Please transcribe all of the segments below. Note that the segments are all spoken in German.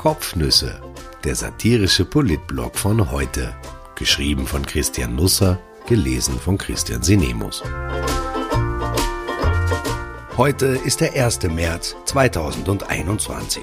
Kopfnüsse, der satirische Politblog von heute. Geschrieben von Christian Nusser, gelesen von Christian Sinemus. Heute ist der 1. März 2021.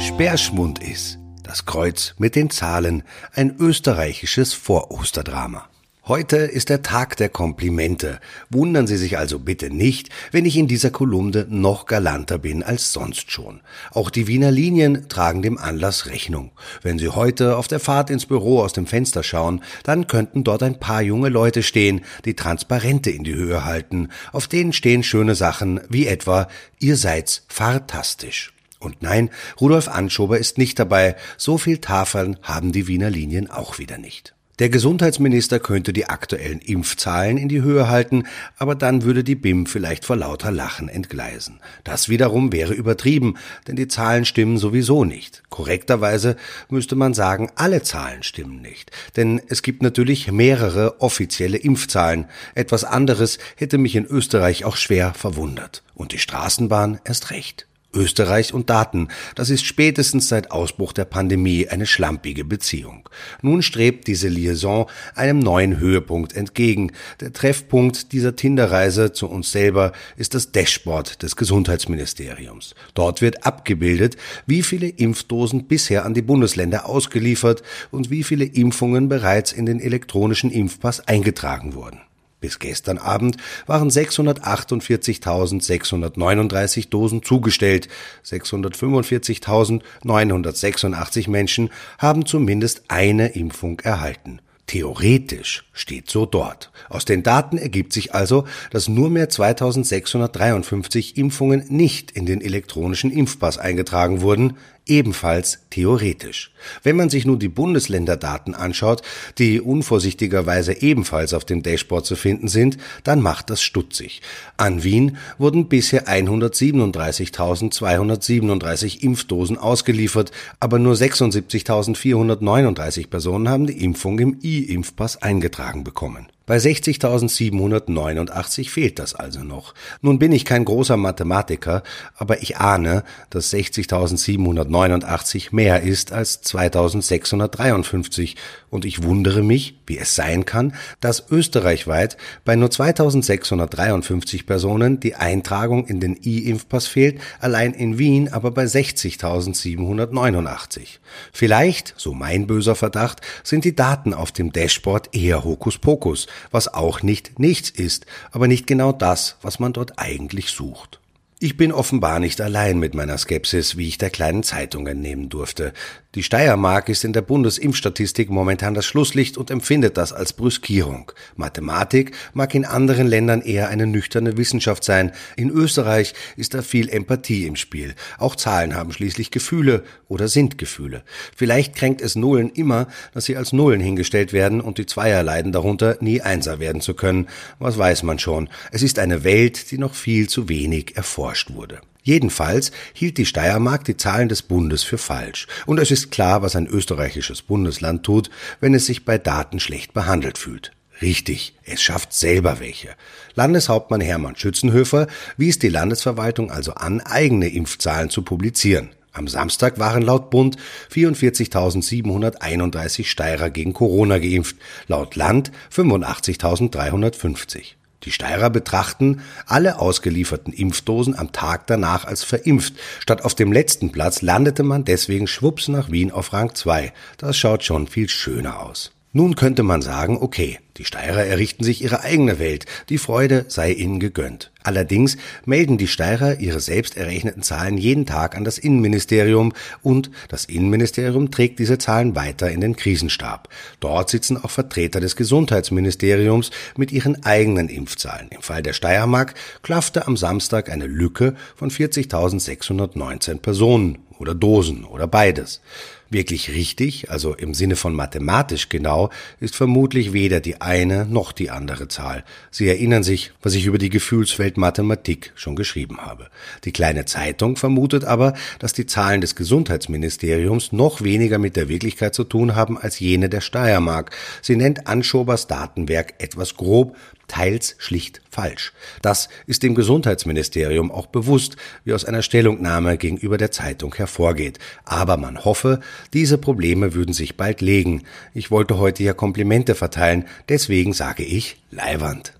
Sperrschmund ist das Kreuz mit den Zahlen, ein österreichisches Vorosterdrama. Heute ist der Tag der Komplimente. Wundern Sie sich also bitte nicht, wenn ich in dieser Kolumne noch galanter bin als sonst schon. Auch die Wiener Linien tragen dem Anlass Rechnung. Wenn Sie heute auf der Fahrt ins Büro aus dem Fenster schauen, dann könnten dort ein paar junge Leute stehen, die Transparente in die Höhe halten. Auf denen stehen schöne Sachen wie etwa Ihr seid's fantastisch. Und nein, Rudolf Anschober ist nicht dabei. So viel Tafeln haben die Wiener Linien auch wieder nicht. Der Gesundheitsminister könnte die aktuellen Impfzahlen in die Höhe halten, aber dann würde die BIM vielleicht vor lauter Lachen entgleisen. Das wiederum wäre übertrieben, denn die Zahlen stimmen sowieso nicht. Korrekterweise müsste man sagen, alle Zahlen stimmen nicht. Denn es gibt natürlich mehrere offizielle Impfzahlen. Etwas anderes hätte mich in Österreich auch schwer verwundert. Und die Straßenbahn erst recht. Österreich und Daten, das ist spätestens seit Ausbruch der Pandemie eine schlampige Beziehung. Nun strebt diese Liaison einem neuen Höhepunkt entgegen. Der Treffpunkt dieser Tinderreise zu uns selber ist das Dashboard des Gesundheitsministeriums. Dort wird abgebildet, wie viele Impfdosen bisher an die Bundesländer ausgeliefert und wie viele Impfungen bereits in den elektronischen Impfpass eingetragen wurden. Bis gestern Abend waren 648.639 Dosen zugestellt. 645.986 Menschen haben zumindest eine Impfung erhalten. Theoretisch steht so dort. Aus den Daten ergibt sich also, dass nur mehr 2653 Impfungen nicht in den elektronischen Impfpass eingetragen wurden, ebenfalls theoretisch. Wenn man sich nun die Bundesländerdaten anschaut, die unvorsichtigerweise ebenfalls auf dem Dashboard zu finden sind, dann macht das stutzig. An Wien wurden bisher 137.237 Impfdosen ausgeliefert, aber nur 76.439 Personen haben die Impfung im E-Impfpass eingetragen bekommen. Bei 60.789 fehlt das also noch. Nun bin ich kein großer Mathematiker, aber ich ahne, dass 60.789 mehr ist als 2.653 und ich wundere mich, wie es sein kann, dass österreichweit bei nur 2.653 Personen die Eintragung in den E-Impfpass fehlt, allein in Wien aber bei 60.789. Vielleicht, so mein böser Verdacht, sind die Daten auf dem Dashboard eher Hokuspokus, was auch nicht nichts ist, aber nicht genau das, was man dort eigentlich sucht. Ich bin offenbar nicht allein mit meiner Skepsis, wie ich der kleinen Zeitung entnehmen durfte. Die Steiermark ist in der Bundesimpfstatistik momentan das Schlusslicht und empfindet das als Brüskierung. Mathematik mag in anderen Ländern eher eine nüchterne Wissenschaft sein. In Österreich ist da viel Empathie im Spiel. Auch Zahlen haben schließlich Gefühle oder sind Gefühle. Vielleicht kränkt es Nullen immer, dass sie als Nullen hingestellt werden und die Zweier leiden darunter, nie Einser werden zu können. Was weiß man schon. Es ist eine Welt, die noch viel zu wenig erforscht wurde. Jedenfalls hielt die Steiermark die Zahlen des Bundes für falsch. Und es ist klar, was ein österreichisches Bundesland tut, wenn es sich bei Daten schlecht behandelt fühlt. Richtig, es schafft selber welche. Landeshauptmann Hermann Schützenhöfer wies die Landesverwaltung also an, eigene Impfzahlen zu publizieren. Am Samstag waren laut Bund 44.731 Steirer gegen Corona geimpft, laut Land 85.350. Die Steirer betrachten alle ausgelieferten Impfdosen am Tag danach als verimpft. Statt auf dem letzten Platz landete man deswegen schwupps nach Wien auf Rang 2. Das schaut schon viel schöner aus. Nun könnte man sagen, okay, die Steirer errichten sich ihre eigene Welt, die Freude sei ihnen gegönnt. Allerdings melden die Steirer ihre selbst errechneten Zahlen jeden Tag an das Innenministerium und das Innenministerium trägt diese Zahlen weiter in den Krisenstab. Dort sitzen auch Vertreter des Gesundheitsministeriums mit ihren eigenen Impfzahlen. Im Fall der Steiermark klaffte am Samstag eine Lücke von 40.619 Personen oder Dosen oder beides. Wirklich richtig, also im Sinne von mathematisch genau, ist vermutlich weder die eine noch die andere Zahl. Sie erinnern sich, was ich über die Gefühlswelt Mathematik schon geschrieben habe. Die kleine Zeitung vermutet aber, dass die Zahlen des Gesundheitsministeriums noch weniger mit der Wirklichkeit zu tun haben als jene der Steiermark. Sie nennt Anschobers Datenwerk etwas grob teils schlicht falsch. Das ist dem Gesundheitsministerium auch bewusst, wie aus einer Stellungnahme gegenüber der Zeitung hervorgeht. Aber man hoffe, diese Probleme würden sich bald legen. Ich wollte heute ja Komplimente verteilen, deswegen sage ich Leiwand.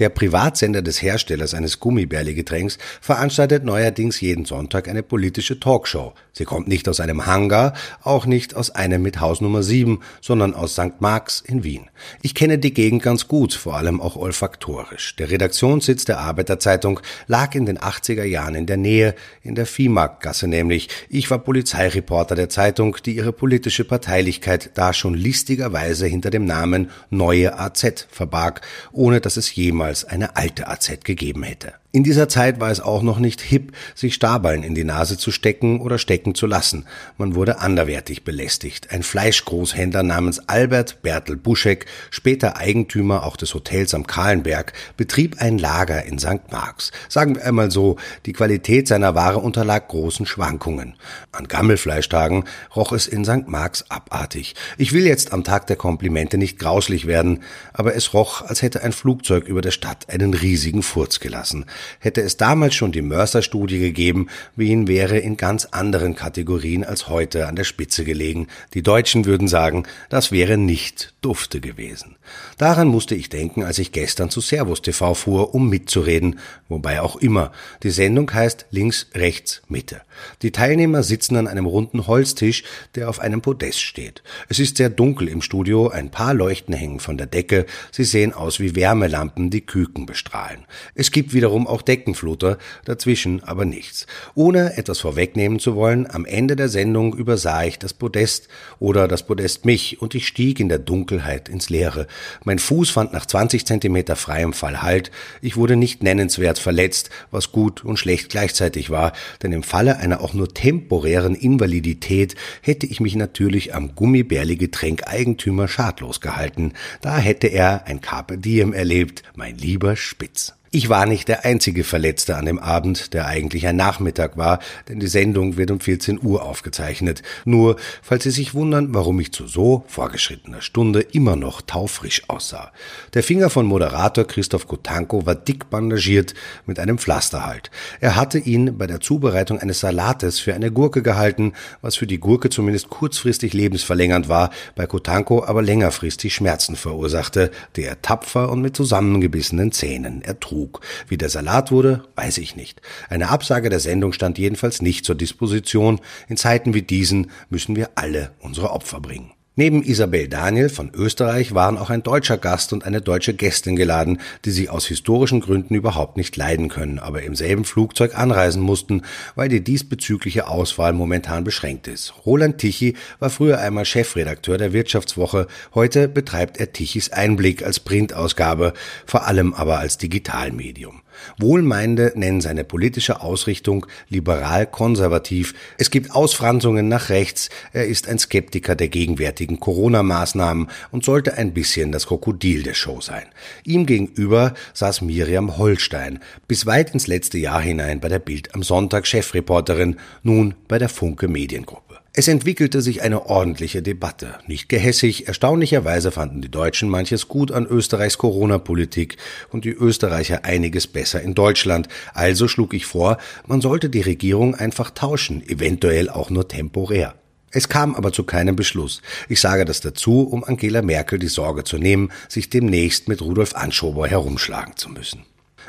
Der Privatsender des Herstellers eines Gummibärli-Getränks veranstaltet neuerdings jeden Sonntag eine politische Talkshow. Sie kommt nicht aus einem Hangar, auch nicht aus einem mit Hausnummer 7, sondern aus St. Marx in Wien. Ich kenne die Gegend ganz gut, vor allem auch olfaktorisch. Der Redaktionssitz der Arbeiterzeitung lag in den 80er Jahren in der Nähe, in der Viehmarktgasse nämlich. Ich war Polizeireporter der Zeitung, die ihre politische Parteilichkeit da schon listigerweise hinter dem Namen Neue AZ verbarg, ohne dass es jemals jemals eine alte AZ gegeben hätte. In dieser Zeit war es auch noch nicht hip, sich Staballen in die Nase zu stecken oder stecken zu lassen. Man wurde anderwertig belästigt. Ein Fleischgroßhändler namens Albert Bertel Buschek, später Eigentümer auch des Hotels am Kahlenberg, betrieb ein Lager in St. Marx. Sagen wir einmal so, die Qualität seiner Ware unterlag großen Schwankungen. An Gammelfleischtagen roch es in St. Marx abartig. Ich will jetzt am Tag der Komplimente nicht grauslich werden, aber es roch, als hätte ein Flugzeug über der Stadt einen riesigen Furz gelassen. Hätte es damals schon die Mörser-Studie gegeben, Wien wäre in ganz anderen Kategorien als heute an der Spitze gelegen. Die Deutschen würden sagen, das wäre nicht dufte gewesen. Daran musste ich denken, als ich gestern zu Servus TV fuhr, um mitzureden, wobei auch immer. Die Sendung heißt Links, Rechts, Mitte. Die Teilnehmer sitzen an einem runden Holztisch, der auf einem Podest steht. Es ist sehr dunkel im Studio, ein paar Leuchten hängen von der Decke, sie sehen aus wie Wärmelampen, die Küken bestrahlen. Es gibt wiederum auch Deckenfluter, dazwischen aber nichts. Ohne etwas vorwegnehmen zu wollen, am Ende der Sendung übersah ich das Podest oder das Podest mich und ich stieg in der Dunkelheit ins Leere. Mein Fuß fand nach 20 Zentimeter freiem Fall Halt. Ich wurde nicht nennenswert verletzt, was gut und schlecht gleichzeitig war, denn im Falle einer auch nur temporären Invalidität hätte ich mich natürlich am Gummibärli-Getränk Eigentümer schadlos gehalten. Da hätte er ein Carpe Diem erlebt, mein lieber Spitz. Ich war nicht der einzige Verletzte an dem Abend, der eigentlich ein Nachmittag war, denn die Sendung wird um 14 Uhr aufgezeichnet. Nur, falls Sie sich wundern, warum ich zu so vorgeschrittener Stunde immer noch taufrisch aussah. Der Finger von Moderator Christoph Kotanko war dick bandagiert mit einem Pflasterhalt. Er hatte ihn bei der Zubereitung eines Salates für eine Gurke gehalten, was für die Gurke zumindest kurzfristig lebensverlängernd war, bei Kotanko aber längerfristig Schmerzen verursachte, die er tapfer und mit zusammengebissenen Zähnen ertrug trug. Wie der Salat wurde, weiß ich nicht. Eine Absage der Sendung stand jedenfalls nicht zur Disposition. In Zeiten wie diesen müssen wir alle unsere Opfer bringen. Neben Isabel Daniel von Österreich waren auch ein deutscher Gast und eine deutsche Gästin geladen, die sie aus historischen Gründen überhaupt nicht leiden können, aber im selben Flugzeug anreisen mussten, weil die diesbezügliche Auswahl momentan beschränkt ist. Roland Tichy war früher einmal Chefredakteur der Wirtschaftswoche, heute betreibt er Tichys Einblick als Printausgabe, vor allem aber als Digitalmedium. Wohlmeinende nennen seine politische Ausrichtung liberal-konservativ. Es gibt Ausfranzungen nach rechts. Er ist ein Skeptiker der gegenwärtigen Corona-Maßnahmen und sollte ein bisschen das Krokodil der Show sein. Ihm gegenüber saß Miriam Holstein, bis weit ins letzte Jahr hinein bei der Bild am Sonntag Chefreporterin, nun bei der Funke Mediengruppe. Es entwickelte sich eine ordentliche Debatte. Nicht gehässig, erstaunlicherweise fanden die Deutschen manches gut an Österreichs Corona-Politik und die Österreicher einiges besser in Deutschland. Also schlug ich vor, man sollte die Regierung einfach tauschen, eventuell auch nur temporär. Es kam aber zu keinem Beschluss. Ich sage das dazu, um Angela Merkel die Sorge zu nehmen, sich demnächst mit Rudolf Anschober herumschlagen zu müssen.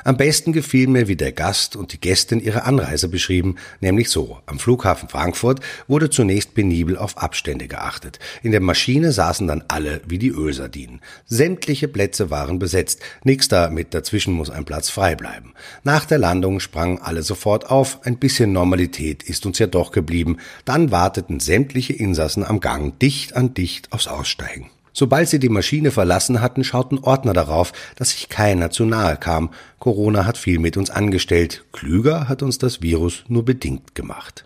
Am besten gefiel mir, wie der Gast und die Gästin ihre Anreise beschrieben, nämlich so. Am Flughafen Frankfurt wurde zunächst penibel auf Abstände geachtet. In der Maschine saßen dann alle wie die Ölsardinen. Sämtliche Plätze waren besetzt. Nix da mit dazwischen muss ein Platz frei bleiben. Nach der Landung sprangen alle sofort auf. Ein bisschen Normalität ist uns ja doch geblieben. Dann warteten sämtliche Insassen am Gang dicht an dicht aufs Aussteigen. Sobald sie die Maschine verlassen hatten, schauten Ordner darauf, dass sich keiner zu nahe kam. Corona hat viel mit uns angestellt. Klüger hat uns das Virus nur bedingt gemacht.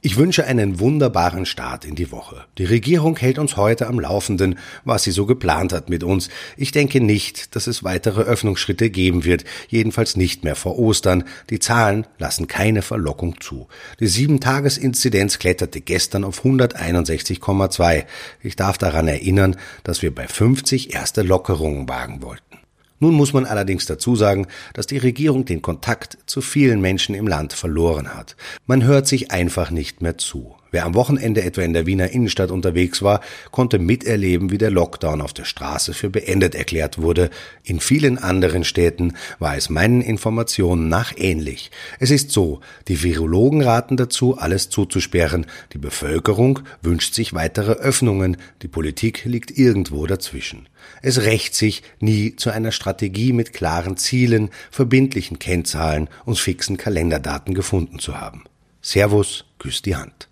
Ich wünsche einen wunderbaren Start in die Woche. Die Regierung hält uns heute am Laufenden, was sie so geplant hat mit uns. Ich denke nicht, dass es weitere Öffnungsschritte geben wird, jedenfalls nicht mehr vor Ostern. Die Zahlen lassen keine Verlockung zu. Die Sieben-Tages-Inzidenz kletterte gestern auf 161,2. Ich darf daran erinnern, dass wir bei 50 erste Lockerungen wagen wollten. Nun muss man allerdings dazu sagen, dass die Regierung den Kontakt zu vielen Menschen im Land verloren hat. Man hört sich einfach nicht mehr zu. Wer am Wochenende etwa in der Wiener Innenstadt unterwegs war, konnte miterleben, wie der Lockdown auf der Straße für beendet erklärt wurde. In vielen anderen Städten war es meinen Informationen nach ähnlich. Es ist so, die Virologen raten dazu, alles zuzusperren, die Bevölkerung wünscht sich weitere Öffnungen, die Politik liegt irgendwo dazwischen. Es rächt sich, nie zu einer Strategie mit klaren Zielen, verbindlichen Kennzahlen und fixen Kalenderdaten gefunden zu haben. Servus, küsst die Hand.